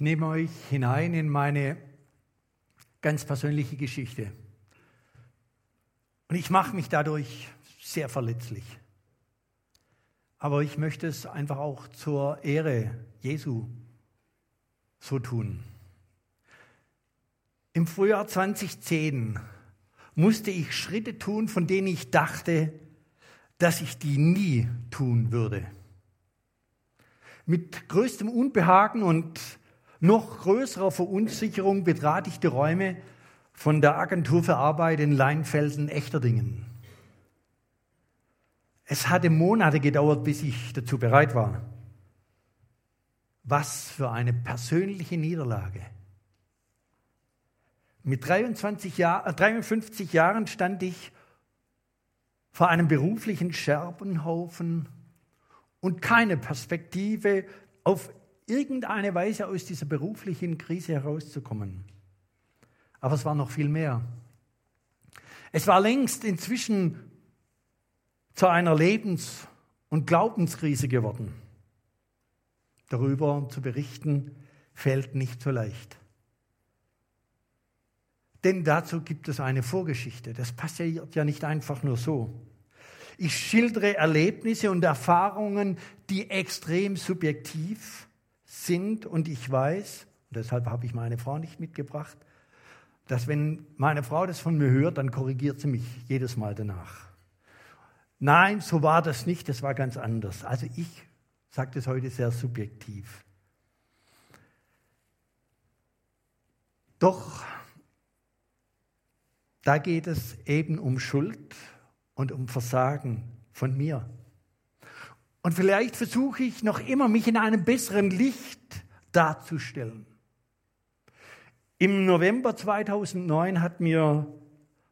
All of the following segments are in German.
Ich nehme euch hinein in meine ganz persönliche Geschichte. Und ich mache mich dadurch sehr verletzlich. Aber ich möchte es einfach auch zur Ehre Jesu so tun. Im Frühjahr 2010 musste ich Schritte tun, von denen ich dachte, dass ich die nie tun würde. Mit größtem Unbehagen und noch größerer Verunsicherung betrat ich die Räume von der Agentur für Arbeit in Leinfelden-Echterdingen. Es hatte Monate gedauert, bis ich dazu bereit war. Was für eine persönliche Niederlage. Mit 23 Jahr, 53 Jahren stand ich vor einem beruflichen Scherbenhaufen und keine Perspektive, auf irgendeine Weise aus dieser beruflichen Krise herauszukommen. Aber es war noch viel mehr. Es war längst inzwischen zu einer Lebens- und Glaubenskrise geworden. Darüber zu berichten fällt nicht so leicht. Denn dazu gibt es eine Vorgeschichte. Das passiert ja nicht einfach nur so. Ich schildere Erlebnisse und Erfahrungen, die extrem subjektiv sind und ich weiß, deshalb habe ich meine Frau nicht mitgebracht, dass wenn meine Frau das von mir hört, dann korrigiert sie mich jedes Mal danach. Nein, so war das nicht, das war ganz anders. Also ich sage das heute sehr subjektiv. Doch da geht es eben um Schuld und um Versagen von mir. Und vielleicht versuche ich noch immer, mich in einem besseren Licht darzustellen. Im November 2009 hat mir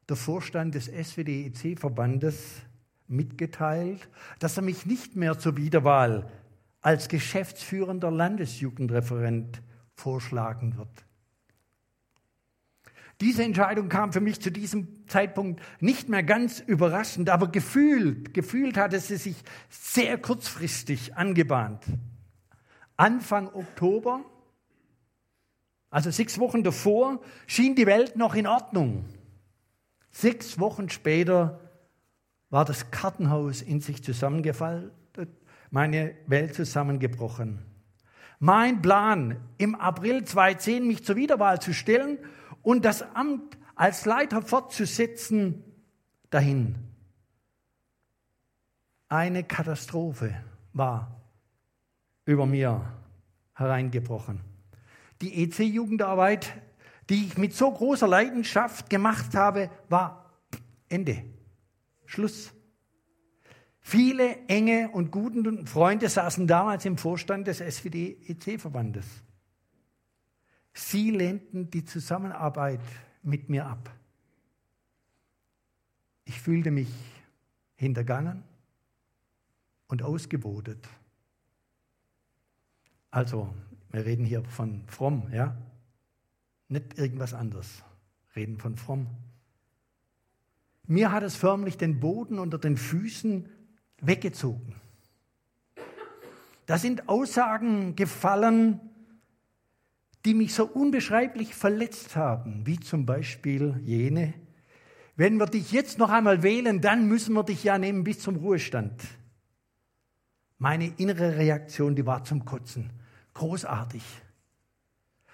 der Vorstand des SWDEC-Verbandes mitgeteilt, dass er mich nicht mehr zur Wiederwahl als geschäftsführender Landesjugendreferent vorschlagen wird. Diese Entscheidung kam für mich zu diesem Zeitpunkt nicht mehr ganz überraschend, aber gefühlt, gefühlt hatte sie sich sehr kurzfristig angebahnt. Anfang Oktober, also sechs Wochen davor, schien die Welt noch in Ordnung. Sechs Wochen später war das Kartenhaus in sich zusammengefaltet, meine Welt zusammengebrochen. Mein Plan, im April 2010 mich zur Wiederwahl zu stellen und das Amt als Leiter fortzusetzen, dahin. Eine Katastrophe war über mir hereingebrochen. Die EC-Jugendarbeit, die ich mit so großer Leidenschaft gemacht habe, war Ende. Schluss. Viele enge und guten Freunde saßen damals im Vorstand des SWD-EC-Verbandes. Sie lehnten die Zusammenarbeit mit mir ab. Ich fühlte mich hintergangen und ausgebotet. Also, wir reden hier von fromm, ja? Nicht irgendwas anderes. Reden von fromm. Mir hat es förmlich den Boden unter den Füßen weggezogen. Da sind Aussagen gefallen, die mich so unbeschreiblich verletzt haben, wie zum Beispiel jene, wenn wir dich jetzt noch einmal wählen, dann müssen wir dich ja nehmen bis zum Ruhestand. Meine innere Reaktion, die war zum Kotzen. Großartig.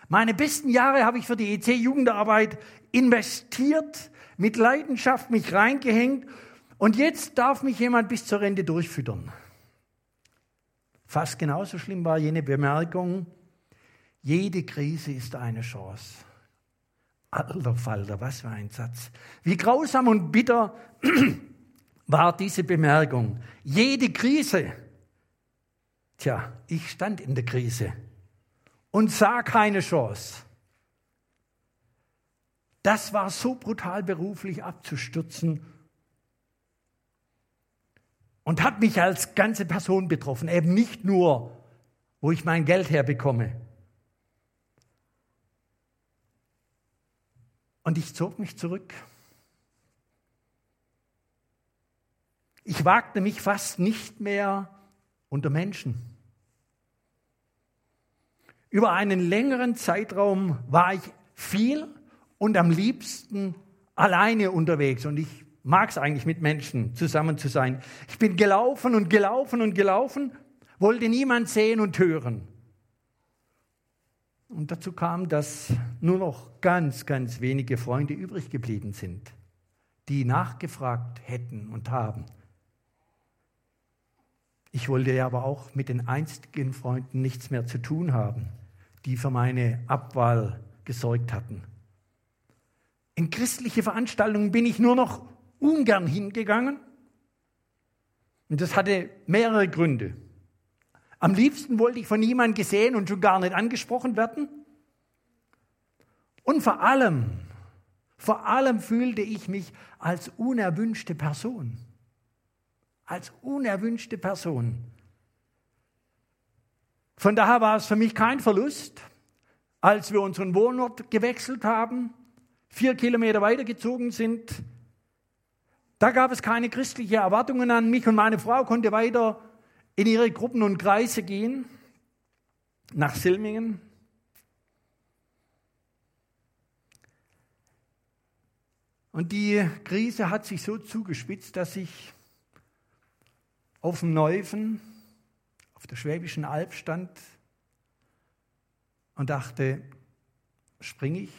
Meine besten Jahre habe ich für die EC-Jugendarbeit investiert, mit Leidenschaft mich reingehängt und jetzt darf mich jemand bis zur Rente durchfüttern. Fast genauso schlimm war jene Bemerkung, jede Krise ist eine Chance. Alter Falter, was für ein Satz. Wie grausam und bitter war diese Bemerkung. Jede Krise. Tja, ich stand in der Krise und sah keine Chance. Das war so brutal beruflich abzustürzen und hat mich als ganze Person betroffen, eben nicht nur, wo ich mein Geld herbekomme. Und ich zog mich zurück. Ich wagte mich fast nicht mehr unter Menschen. über einen längeren Zeitraum war ich viel und am liebsten alleine unterwegs. Und ich mag es eigentlich mit Menschen zusammen zu sein. Ich bin gelaufen und gelaufen und gelaufen, wollte niemand sehen und hören. Und dazu kam, dass nur noch ganz, ganz wenige Freunde übrig geblieben sind, die nachgefragt hätten und haben. Ich wollte ja aber auch mit den einstigen Freunden nichts mehr zu tun haben, die für meine Abwahl gesorgt hatten. In christliche Veranstaltungen bin ich nur noch ungern hingegangen. Und das hatte mehrere Gründe. Am liebsten wollte ich von niemandem gesehen und schon gar nicht angesprochen werden. Und vor allem, vor allem fühlte ich mich als unerwünschte Person. Als unerwünschte Person. Von daher war es für mich kein Verlust, als wir unseren Wohnort gewechselt haben, vier Kilometer weitergezogen sind. Da gab es keine christlichen Erwartungen an mich und meine Frau konnte weiter in ihre Gruppen und Kreise gehen, nach Silmingen. Und die Krise hat sich so zugespitzt, dass ich auf dem Neufen, auf der Schwäbischen Alb stand und dachte, springe ich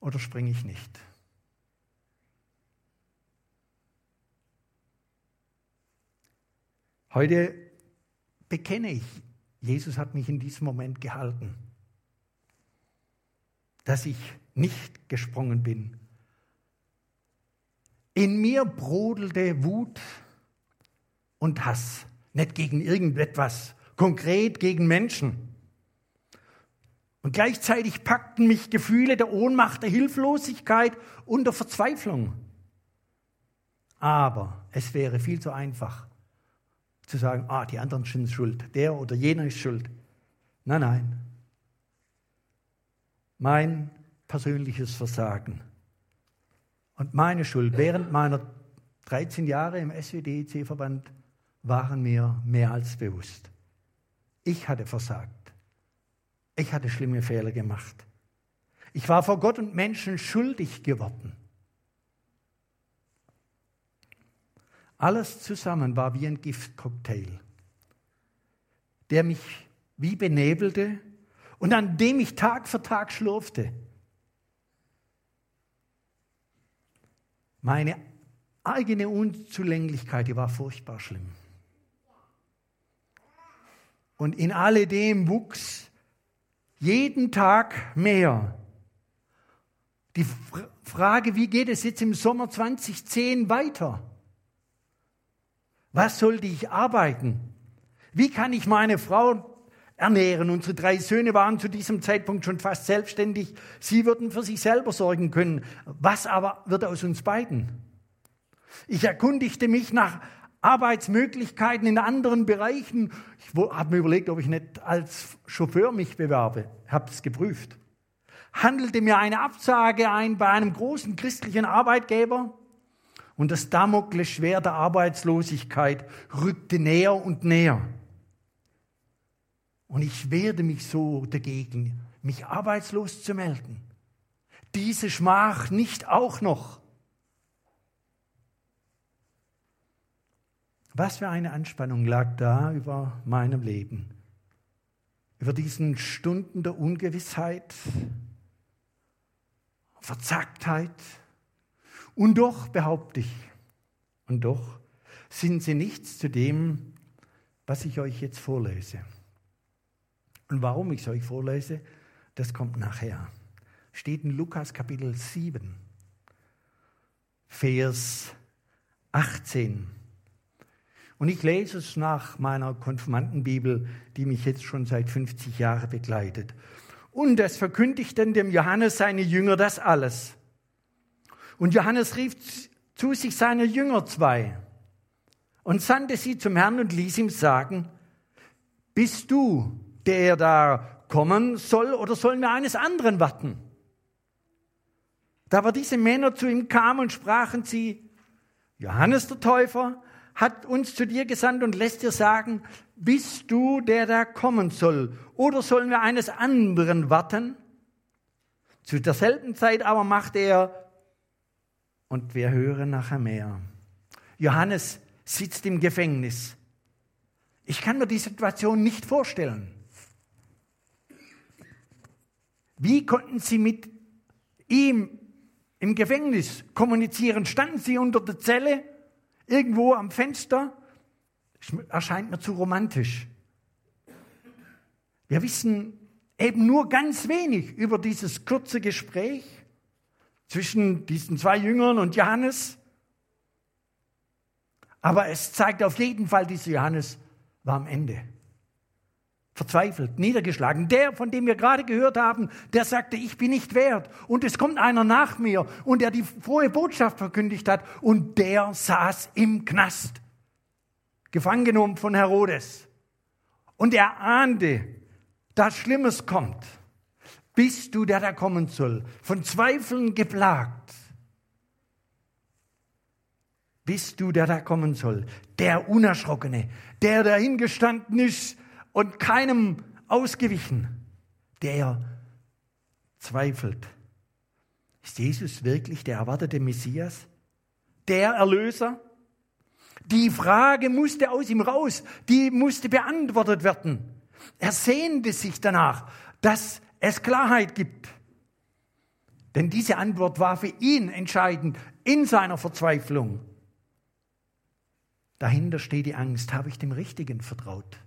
oder springe ich nicht? Heute bekenne ich, Jesus hat mich in diesem Moment gehalten, dass ich nicht gesprungen bin. In mir brodelte Wut und Hass, nicht gegen irgendetwas, konkret gegen Menschen. Und gleichzeitig packten mich Gefühle der Ohnmacht, der Hilflosigkeit und der Verzweiflung. Aber es wäre viel zu einfach, zu sagen, ah, die anderen sind schuld, der oder jener ist schuld. Nein, nein. Mein persönliches Versagen und meine Schuld während meiner 13 Jahre im SWDEC-Verband waren mir mehr als bewusst. Ich hatte versagt. Ich hatte schlimme Fehler gemacht. Ich war vor Gott und Menschen schuldig geworden. Alles zusammen war wie ein Giftcocktail, der mich wie benebelte und an dem ich Tag für Tag schlurfte. Meine eigene Unzulänglichkeit, die war furchtbar schlimm. Und in alledem wuchs jeden Tag mehr. Die Frage, wie geht es jetzt im Sommer 2010 weiter? Was sollte ich arbeiten? Wie kann ich meine Frau ernähren? Unsere drei Söhne waren zu diesem Zeitpunkt schon fast selbstständig. Sie würden für sich selber sorgen können. Was aber wird aus uns beiden? Ich erkundigte mich nach Arbeitsmöglichkeiten in anderen Bereichen. Ich habe mir überlegt, ob ich nicht als Chauffeur mich bewerbe. Habe es geprüft. Handelte mir eine Absage ein bei einem großen christlichen Arbeitgeber. Und das Damoklesschwert der Arbeitslosigkeit rückte näher und näher. Und ich werde mich so dagegen, mich arbeitslos zu melden. Diese Schmach nicht auch noch. Was für eine Anspannung lag da über meinem Leben, über diesen Stunden der Ungewissheit, Verzagtheit, und doch behaupte ich, und doch sind sie nichts zu dem, was ich euch jetzt vorlese. Und warum ich es euch vorlese, das kommt nachher. Steht in Lukas Kapitel 7, Vers 18. Und ich lese es nach meiner Konfirmandenbibel, die mich jetzt schon seit 50 Jahren begleitet. Und es verkündigten dem Johannes seine Jünger das alles. Und Johannes rief zu sich seine Jünger zwei und sandte sie zum Herrn und ließ ihm sagen, bist du, der da kommen soll, oder sollen wir eines anderen warten? Da aber diese Männer zu ihm kamen und sprachen sie, Johannes der Täufer hat uns zu dir gesandt und lässt dir sagen, bist du der da kommen soll? Oder sollen wir eines anderen warten? Zu derselben Zeit aber macht er, und wir hören nachher mehr. Johannes sitzt im Gefängnis. Ich kann mir die Situation nicht vorstellen. Wie konnten sie mit ihm im Gefängnis kommunizieren? Standen sie unter der Zelle, irgendwo am Fenster? Erscheint mir zu romantisch. Wir wissen eben nur ganz wenig über dieses kurze Gespräch zwischen diesen zwei Jüngern und Johannes. Aber es zeigt auf jeden Fall, dieser Johannes war am Ende. Verzweifelt, niedergeschlagen. Der, von dem wir gerade gehört haben, der sagte, ich bin nicht wert. Und es kommt einer nach mir und der die frohe Botschaft verkündigt hat. Und der saß im Knast, gefangen genommen von Herodes. Und er ahnte, dass Schlimmes kommt. Bist du, der da kommen soll, von Zweifeln geplagt? Bist du, der da kommen soll, der Unerschrockene, der dahingestanden ist und keinem ausgewichen, der zweifelt. Ist Jesus wirklich der erwartete Messias? Der Erlöser? Die Frage musste aus ihm raus, die musste beantwortet werden. Er sehnte sich danach, dass es Klarheit gibt. Denn diese Antwort war für ihn entscheidend in seiner Verzweiflung. Dahinter steht die Angst, habe ich dem Richtigen vertraut?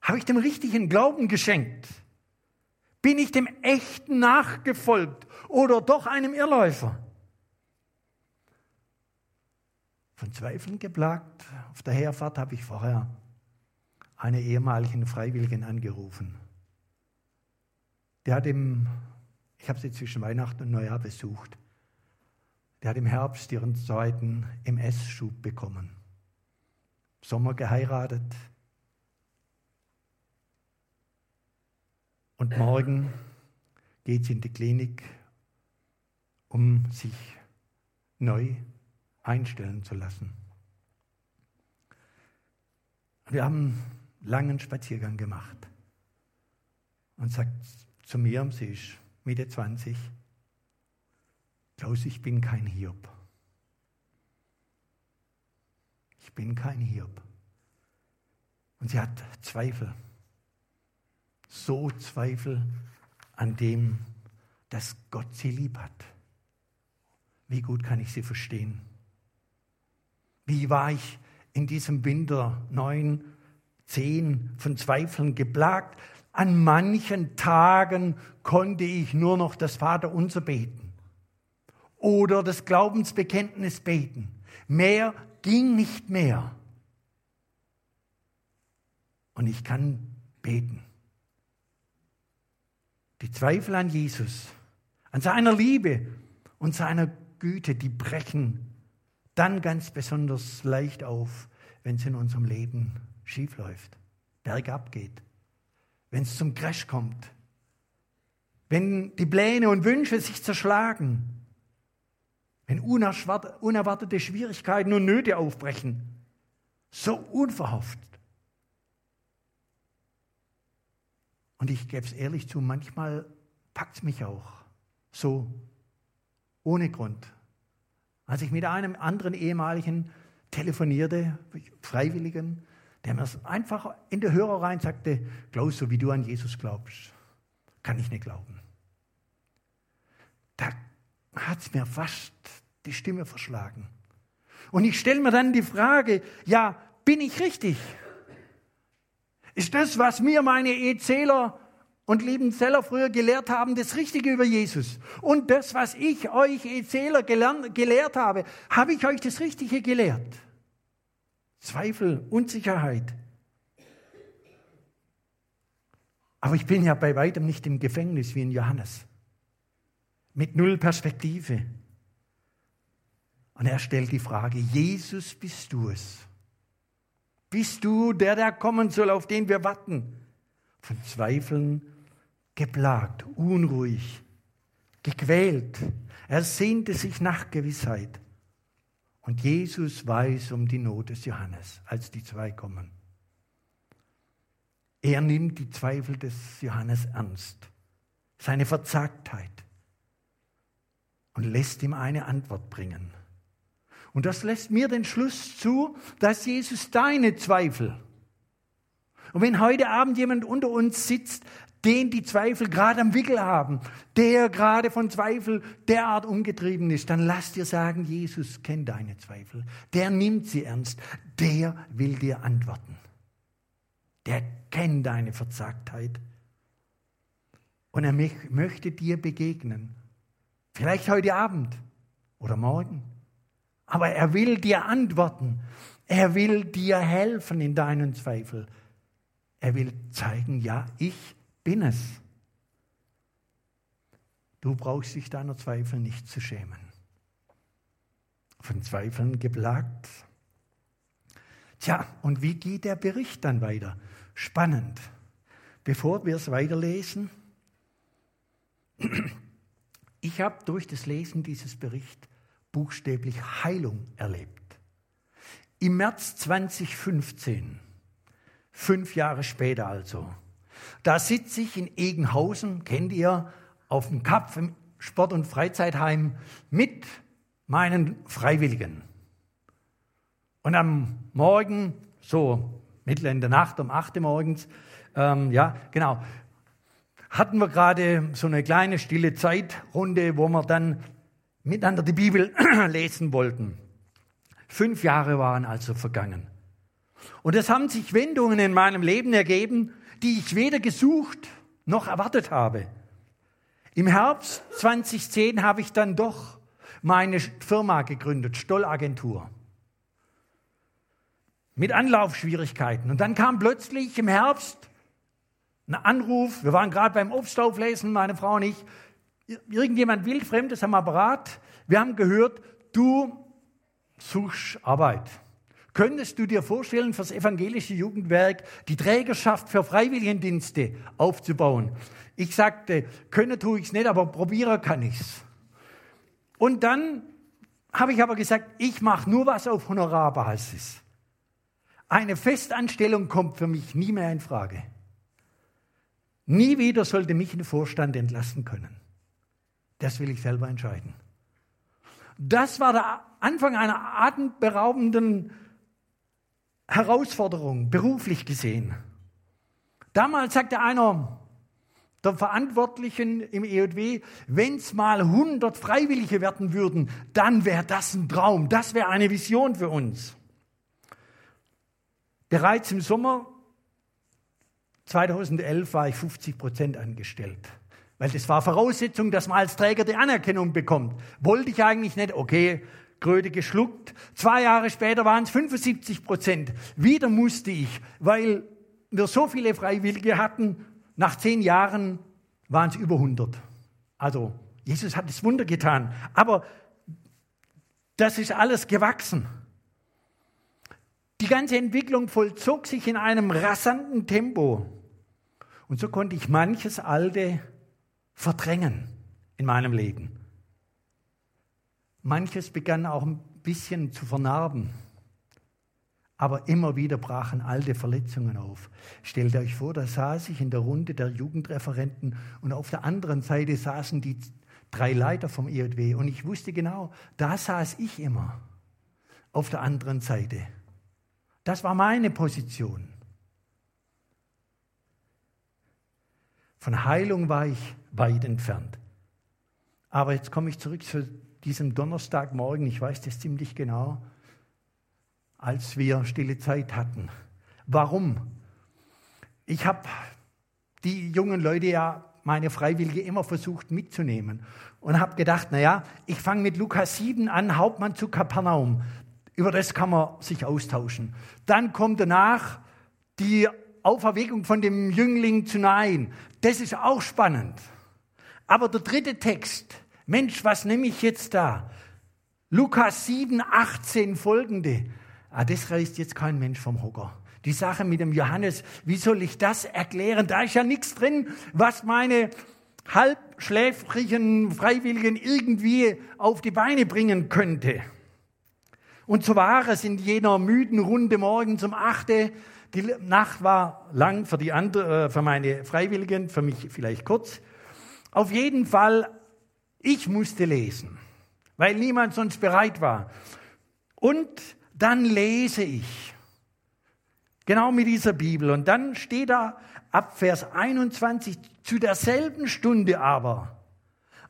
Habe ich dem richtigen Glauben geschenkt? Bin ich dem Echten nachgefolgt oder doch einem Irrläufer? Von Zweifeln geplagt, auf der Herfahrt habe ich vorher eine ehemaligen Freiwilligen angerufen. Der hat im, ich habe sie zwischen Weihnachten und Neujahr besucht, der hat im Herbst ihren zweiten MS-Schub bekommen. Sommer geheiratet. Und morgen geht sie in die Klinik, um sich neu einstellen zu lassen. Wir haben langen Spaziergang gemacht und sagt zu mir, sie ist Mitte 20, Klaus, ich bin kein Hiob. Ich bin kein Hiob. Und sie hat Zweifel. So Zweifel an dem, dass Gott sie lieb hat. Wie gut kann ich sie verstehen? Wie war ich in diesem Winter neun zehn von Zweifeln geplagt. An manchen Tagen konnte ich nur noch das Vaterunser beten oder das Glaubensbekenntnis beten. Mehr ging nicht mehr. Und ich kann beten. Die Zweifel an Jesus, an seiner Liebe und seiner Güte, die brechen dann ganz besonders leicht auf, wenn es in unserem Leben schief läuft, bergab geht, wenn es zum Crash kommt, wenn die Pläne und Wünsche sich zerschlagen, wenn unerwartete Schwierigkeiten und Nöte aufbrechen, so unverhofft. Und ich gebe es ehrlich zu, manchmal packt es mich auch. So, ohne Grund. Als ich mit einem anderen ehemaligen telefonierte, Freiwilligen, der mir einfach in der Hörer rein sagte, Klaus, so wie du an Jesus glaubst, kann ich nicht glauben. Da hat es mir fast die Stimme verschlagen. Und ich stelle mir dann die Frage, ja, bin ich richtig? Ist das, was mir meine Erzähler und lieben Zeller früher gelehrt haben, das Richtige über Jesus? Und das, was ich euch Erzähler gelehrt habe, habe ich euch das Richtige gelehrt? Zweifel, Unsicherheit. Aber ich bin ja bei weitem nicht im Gefängnis wie in Johannes. Mit null Perspektive. Und er stellt die Frage, Jesus, bist du es? Bist du der, der kommen soll, auf den wir warten? Von Zweifeln geplagt, unruhig, gequält. Er sehnte sich nach Gewissheit. Und Jesus weiß um die Not des Johannes, als die zwei kommen. Er nimmt die Zweifel des Johannes ernst, seine Verzagtheit und lässt ihm eine Antwort bringen. Und das lässt mir den Schluss zu, dass Jesus deine Zweifel, und wenn heute Abend jemand unter uns sitzt, den die Zweifel gerade am Wickel haben, der gerade von Zweifel derart umgetrieben ist, dann lass dir sagen, Jesus kennt deine Zweifel, der nimmt sie ernst, der will dir antworten. Der kennt deine Verzagtheit und er möchte dir begegnen. Vielleicht heute Abend oder morgen. Aber er will dir antworten. Er will dir helfen in deinen Zweifeln. Er will zeigen, ja, ich bin es. Du brauchst dich deiner Zweifel nicht zu schämen. Von Zweifeln geplagt. Tja, und wie geht der Bericht dann weiter? Spannend. Bevor wir es weiterlesen, ich habe durch das Lesen dieses Berichts buchstäblich Heilung erlebt. Im März 2015 Fünf Jahre später also. Da sitze ich in Egenhausen, kennt ihr, auf dem Kapf im Sport- und Freizeitheim mit meinen Freiwilligen. Und am Morgen, so mitten in der Nacht, um 8 Uhr morgens, ähm, ja, genau, hatten wir gerade so eine kleine stille Zeitrunde, wo wir dann miteinander die Bibel lesen wollten. Fünf Jahre waren also vergangen. Und es haben sich Wendungen in meinem Leben ergeben, die ich weder gesucht noch erwartet habe. Im Herbst 2010 habe ich dann doch meine Firma gegründet, Stollagentur. Mit Anlaufschwierigkeiten. Und dann kam plötzlich im Herbst ein Anruf. Wir waren gerade beim Obstauflesen, meine Frau und ich. Irgendjemand wildfremdes am Apparat. Wir haben gehört, du suchst Arbeit. Könntest du dir vorstellen, für das evangelische Jugendwerk die Trägerschaft für Freiwilligendienste aufzubauen? Ich sagte, können tue ich es nicht, aber probieren kann ich es. Und dann habe ich aber gesagt, ich mache nur was auf Honorarbasis. Eine Festanstellung kommt für mich nie mehr in Frage. Nie wieder sollte mich ein Vorstand entlassen können. Das will ich selber entscheiden. Das war der Anfang einer atemberaubenden Herausforderung, beruflich gesehen. Damals sagte einer der Verantwortlichen im EJW, wenn es mal 100 Freiwillige werden würden, dann wäre das ein Traum, das wäre eine Vision für uns. Bereits im Sommer 2011 war ich 50 Prozent angestellt, weil das war Voraussetzung, dass man als Träger die Anerkennung bekommt. Wollte ich eigentlich nicht, okay, Kröte geschluckt. Zwei Jahre später waren es 75 Prozent. Wieder musste ich, weil wir so viele Freiwillige hatten, nach zehn Jahren waren es über 100. Also Jesus hat das Wunder getan. Aber das ist alles gewachsen. Die ganze Entwicklung vollzog sich in einem rasanten Tempo. Und so konnte ich manches Alte verdrängen in meinem Leben. Manches begann auch ein bisschen zu vernarben. Aber immer wieder brachen alte Verletzungen auf. Stellt euch vor, da saß ich in der Runde der Jugendreferenten und auf der anderen Seite saßen die drei Leiter vom EJW. Und ich wusste genau, da saß ich immer auf der anderen Seite. Das war meine Position. Von Heilung war ich weit entfernt. Aber jetzt komme ich zurück zu diesem Donnerstagmorgen, ich weiß das ziemlich genau, als wir stille Zeit hatten. Warum? Ich habe die jungen Leute ja, meine Freiwillige, immer versucht mitzunehmen und habe gedacht, naja, ich fange mit Lukas 7 an, Hauptmann zu Kapernaum. Über das kann man sich austauschen. Dann kommt danach die Auferweckung von dem Jüngling zu Nein. Das ist auch spannend. Aber der dritte Text, Mensch, was nehme ich jetzt da? Lukas 7, 18 folgende. Ah, das reißt jetzt kein Mensch vom Hocker. Die Sache mit dem Johannes, wie soll ich das erklären? Da ist ja nichts drin, was meine halbschläfrigen Freiwilligen irgendwie auf die Beine bringen könnte. Und so war es in jener müden Runde morgens um 8 die Nacht war lang für, die andere, äh, für meine Freiwilligen, für mich vielleicht kurz. Auf jeden Fall, ich musste lesen, weil niemand sonst bereit war. Und dann lese ich, genau mit dieser Bibel. Und dann steht da ab Vers 21, zu derselben Stunde aber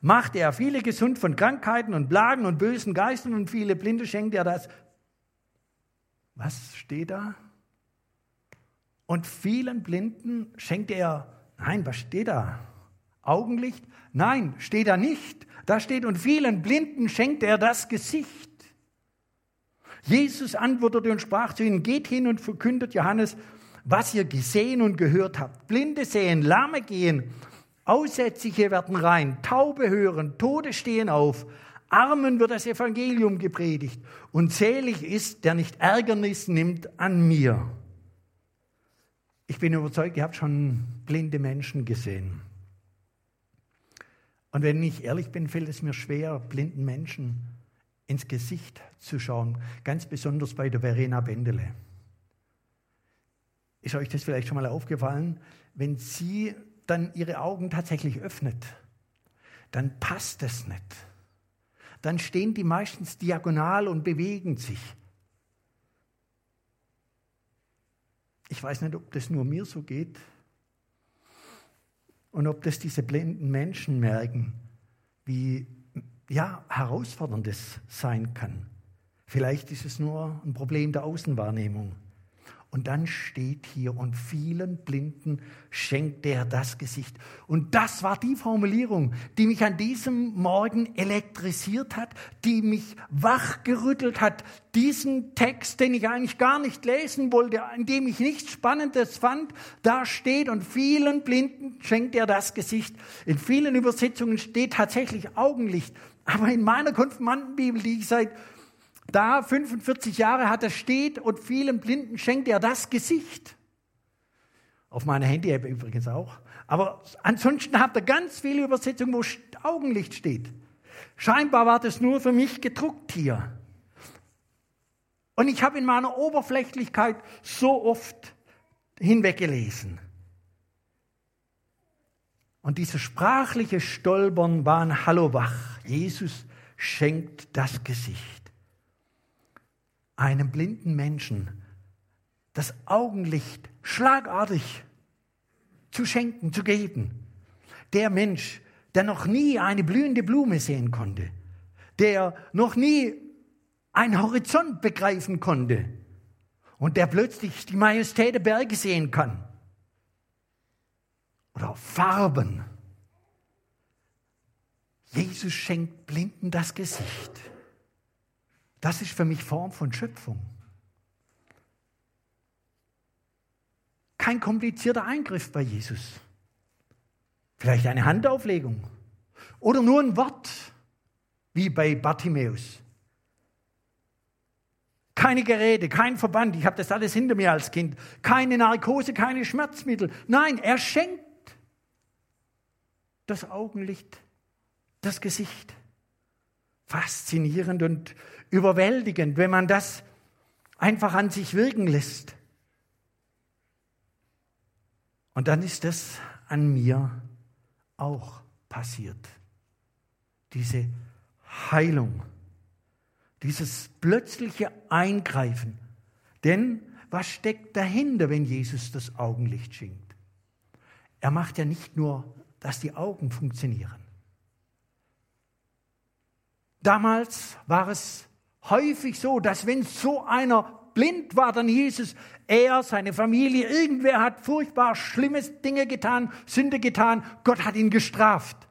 machte er viele gesund von Krankheiten und Plagen und bösen Geistern und viele Blinde schenkte er das. Was steht da? Und vielen Blinden schenkte er, nein, was steht da? Augenlicht? Nein, steht da nicht. Da steht, und vielen Blinden schenkte er das Gesicht. Jesus antwortete und sprach zu ihnen, geht hin und verkündet Johannes, was ihr gesehen und gehört habt. Blinde sehen, Lahme gehen, Aussätzige werden rein, Taube hören, Tode stehen auf, Armen wird das Evangelium gepredigt und selig ist, der nicht Ärgernis nimmt an mir. Ich bin überzeugt, ihr habt schon blinde Menschen gesehen. Und wenn ich ehrlich bin, fällt es mir schwer, blinden Menschen ins Gesicht zu schauen, ganz besonders bei der Verena Bendele. Ist euch das vielleicht schon mal aufgefallen? Wenn sie dann ihre Augen tatsächlich öffnet, dann passt es nicht. Dann stehen die meistens diagonal und bewegen sich. Ich weiß nicht, ob das nur mir so geht und ob das diese blinden Menschen merken, wie ja, herausfordernd es sein kann. Vielleicht ist es nur ein Problem der Außenwahrnehmung. Und dann steht hier, und vielen Blinden schenkt er das Gesicht. Und das war die Formulierung, die mich an diesem Morgen elektrisiert hat, die mich wachgerüttelt hat. Diesen Text, den ich eigentlich gar nicht lesen wollte, in dem ich nichts Spannendes fand, da steht, und vielen Blinden schenkt er das Gesicht. In vielen Übersetzungen steht tatsächlich Augenlicht. Aber in meiner Konfirmandenbibel, die ich seit da 45 Jahre hat er steht und vielen Blinden schenkt er das Gesicht. Auf meiner Handy-App übrigens auch. Aber ansonsten habt ihr ganz viele Übersetzungen, wo Augenlicht steht. Scheinbar war das nur für mich gedruckt hier. Und ich habe in meiner Oberflächlichkeit so oft hinweggelesen. Und dieses sprachliche Stolpern war ein Hallowach. Jesus schenkt das Gesicht einem blinden Menschen das Augenlicht schlagartig zu schenken, zu geben. Der Mensch, der noch nie eine blühende Blume sehen konnte, der noch nie einen Horizont begreifen konnte und der plötzlich die Majestät der Berge sehen kann. Oder Farben. Jesus schenkt Blinden das Gesicht. Das ist für mich Form von Schöpfung. Kein komplizierter Eingriff bei Jesus. Vielleicht eine Handauflegung oder nur ein Wort, wie bei Bartimäus. Keine Geräte, kein Verband, ich habe das alles hinter mir als Kind. Keine Narkose, keine Schmerzmittel. Nein, er schenkt das Augenlicht, das Gesicht. Faszinierend und überwältigend, wenn man das einfach an sich wirken lässt. Und dann ist das an mir auch passiert. Diese Heilung, dieses plötzliche Eingreifen. Denn was steckt dahinter, wenn Jesus das Augenlicht schenkt? Er macht ja nicht nur, dass die Augen funktionieren. Damals war es häufig so, dass wenn so einer blind war, dann hieß es, er, seine Familie, irgendwer hat furchtbar schlimme Dinge getan, Sünde getan, Gott hat ihn gestraft.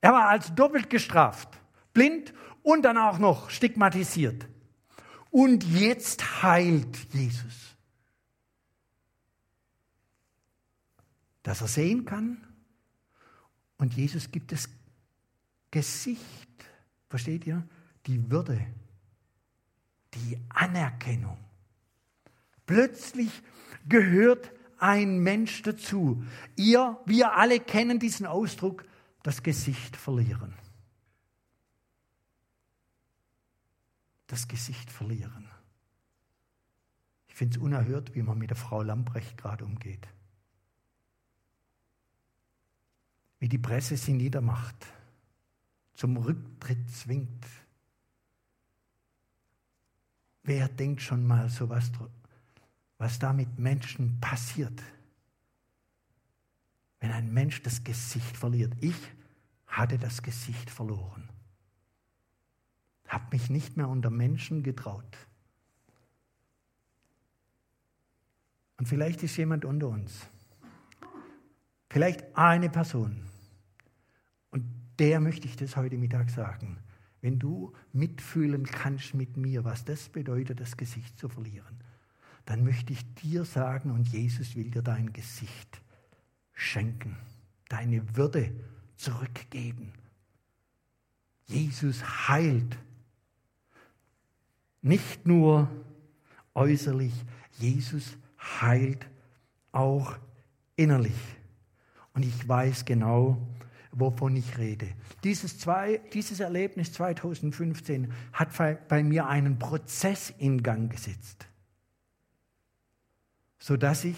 Er war als doppelt gestraft, blind und dann auch noch stigmatisiert. Und jetzt heilt Jesus. Dass er sehen kann und Jesus gibt das Gesicht, versteht ihr? Die Würde, die Anerkennung. Plötzlich gehört ein Mensch dazu. Ihr, wir alle kennen diesen Ausdruck, das Gesicht verlieren. das Gesicht verlieren. Ich finde es unerhört, wie man mit der Frau Lamprecht gerade umgeht. Wie die Presse sie niedermacht, zum Rücktritt zwingt. Wer denkt schon mal so was, was da mit Menschen passiert? Wenn ein Mensch das Gesicht verliert. Ich hatte das Gesicht verloren. Habe mich nicht mehr unter Menschen getraut. Und vielleicht ist jemand unter uns. Vielleicht eine Person. Und der möchte ich das heute Mittag sagen. Wenn du mitfühlen kannst mit mir, was das bedeutet, das Gesicht zu verlieren, dann möchte ich dir sagen, und Jesus will dir dein Gesicht schenken, deine Würde zurückgeben. Jesus heilt nicht nur äußerlich, Jesus heilt auch innerlich. Und ich weiß genau, wovon ich rede. Dieses, zwei, dieses Erlebnis 2015 hat bei mir einen Prozess in Gang gesetzt, sodass ich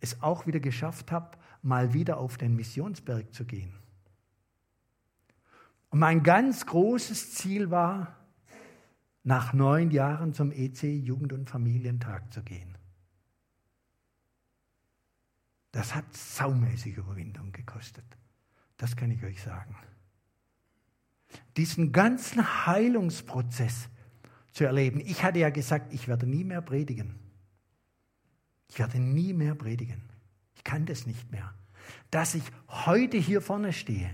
es auch wieder geschafft habe, mal wieder auf den Missionsberg zu gehen. Und mein ganz großes Ziel war, nach neun Jahren zum EC Jugend- und Familientag zu gehen. Das hat saumäßig Überwindung gekostet. Das kann ich euch sagen. Diesen ganzen Heilungsprozess zu erleben. Ich hatte ja gesagt, ich werde nie mehr predigen. Ich werde nie mehr predigen. Ich kann das nicht mehr. Dass ich heute hier vorne stehe,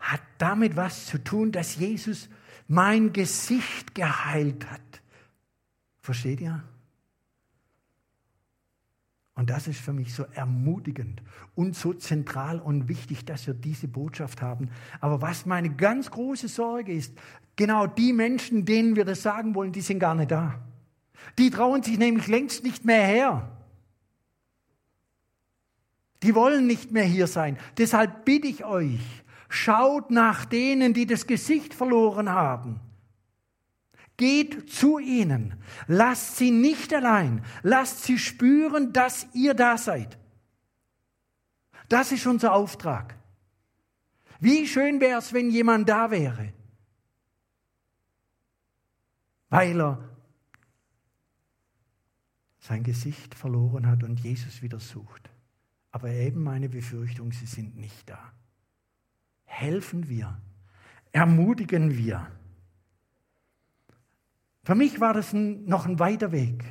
hat damit was zu tun, dass Jesus mein Gesicht geheilt hat. Versteht ihr? Und das ist für mich so ermutigend und so zentral und wichtig, dass wir diese Botschaft haben. Aber was meine ganz große Sorge ist, genau die Menschen, denen wir das sagen wollen, die sind gar nicht da. Die trauen sich nämlich längst nicht mehr her. Die wollen nicht mehr hier sein. Deshalb bitte ich euch, schaut nach denen, die das Gesicht verloren haben. Geht zu ihnen. Lasst sie nicht allein. Lasst sie spüren, dass ihr da seid. Das ist unser Auftrag. Wie schön wäre es, wenn jemand da wäre, weil er sein Gesicht verloren hat und Jesus wieder sucht. Aber eben meine Befürchtung, sie sind nicht da. Helfen wir, ermutigen wir. Für mich war das ein, noch ein weiter Weg.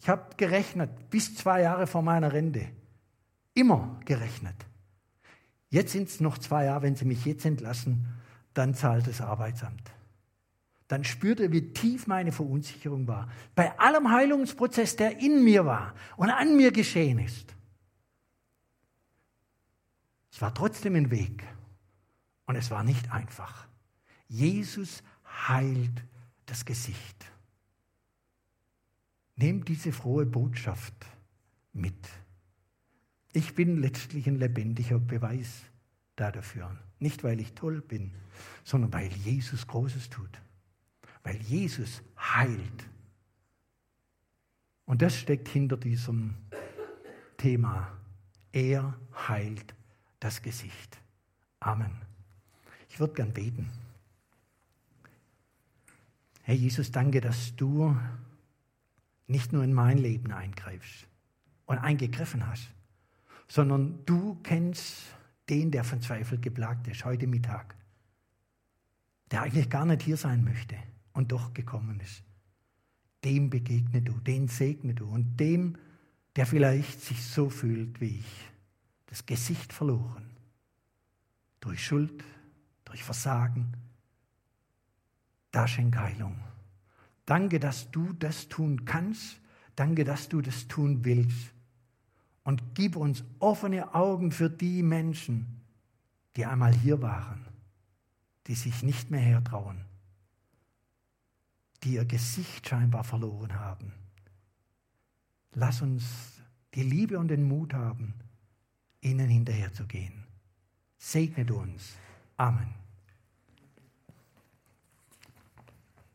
Ich habe gerechnet, bis zwei Jahre vor meiner Rente. Immer gerechnet. Jetzt sind es noch zwei Jahre, wenn Sie mich jetzt entlassen, dann zahlt das Arbeitsamt. Dann spürte, wie tief meine Verunsicherung war. Bei allem Heilungsprozess, der in mir war und an mir geschehen ist. Es war trotzdem ein Weg und es war nicht einfach. Jesus heilt das Gesicht. Nehmt diese frohe Botschaft mit. Ich bin letztlich ein lebendiger Beweis dafür. Nicht, weil ich toll bin, sondern weil Jesus Großes tut. Weil Jesus heilt. Und das steckt hinter diesem Thema. Er heilt das Gesicht. Amen. Ich würde gern beten. Herr Jesus, danke, dass du nicht nur in mein Leben eingreifst und eingegriffen hast, sondern du kennst den, der von Zweifel geplagt ist, heute Mittag, der eigentlich gar nicht hier sein möchte und doch gekommen ist. Dem begegne du, den segne du und dem, der vielleicht sich so fühlt wie ich, das Gesicht verloren, durch Schuld, durch Versagen, da schenk Heilung. Danke, dass du das tun kannst. Danke, dass du das tun willst. Und gib uns offene Augen für die Menschen, die einmal hier waren, die sich nicht mehr hertrauen, die ihr Gesicht scheinbar verloren haben. Lass uns die Liebe und den Mut haben, ihnen hinterherzugehen. Segnet uns. Amen.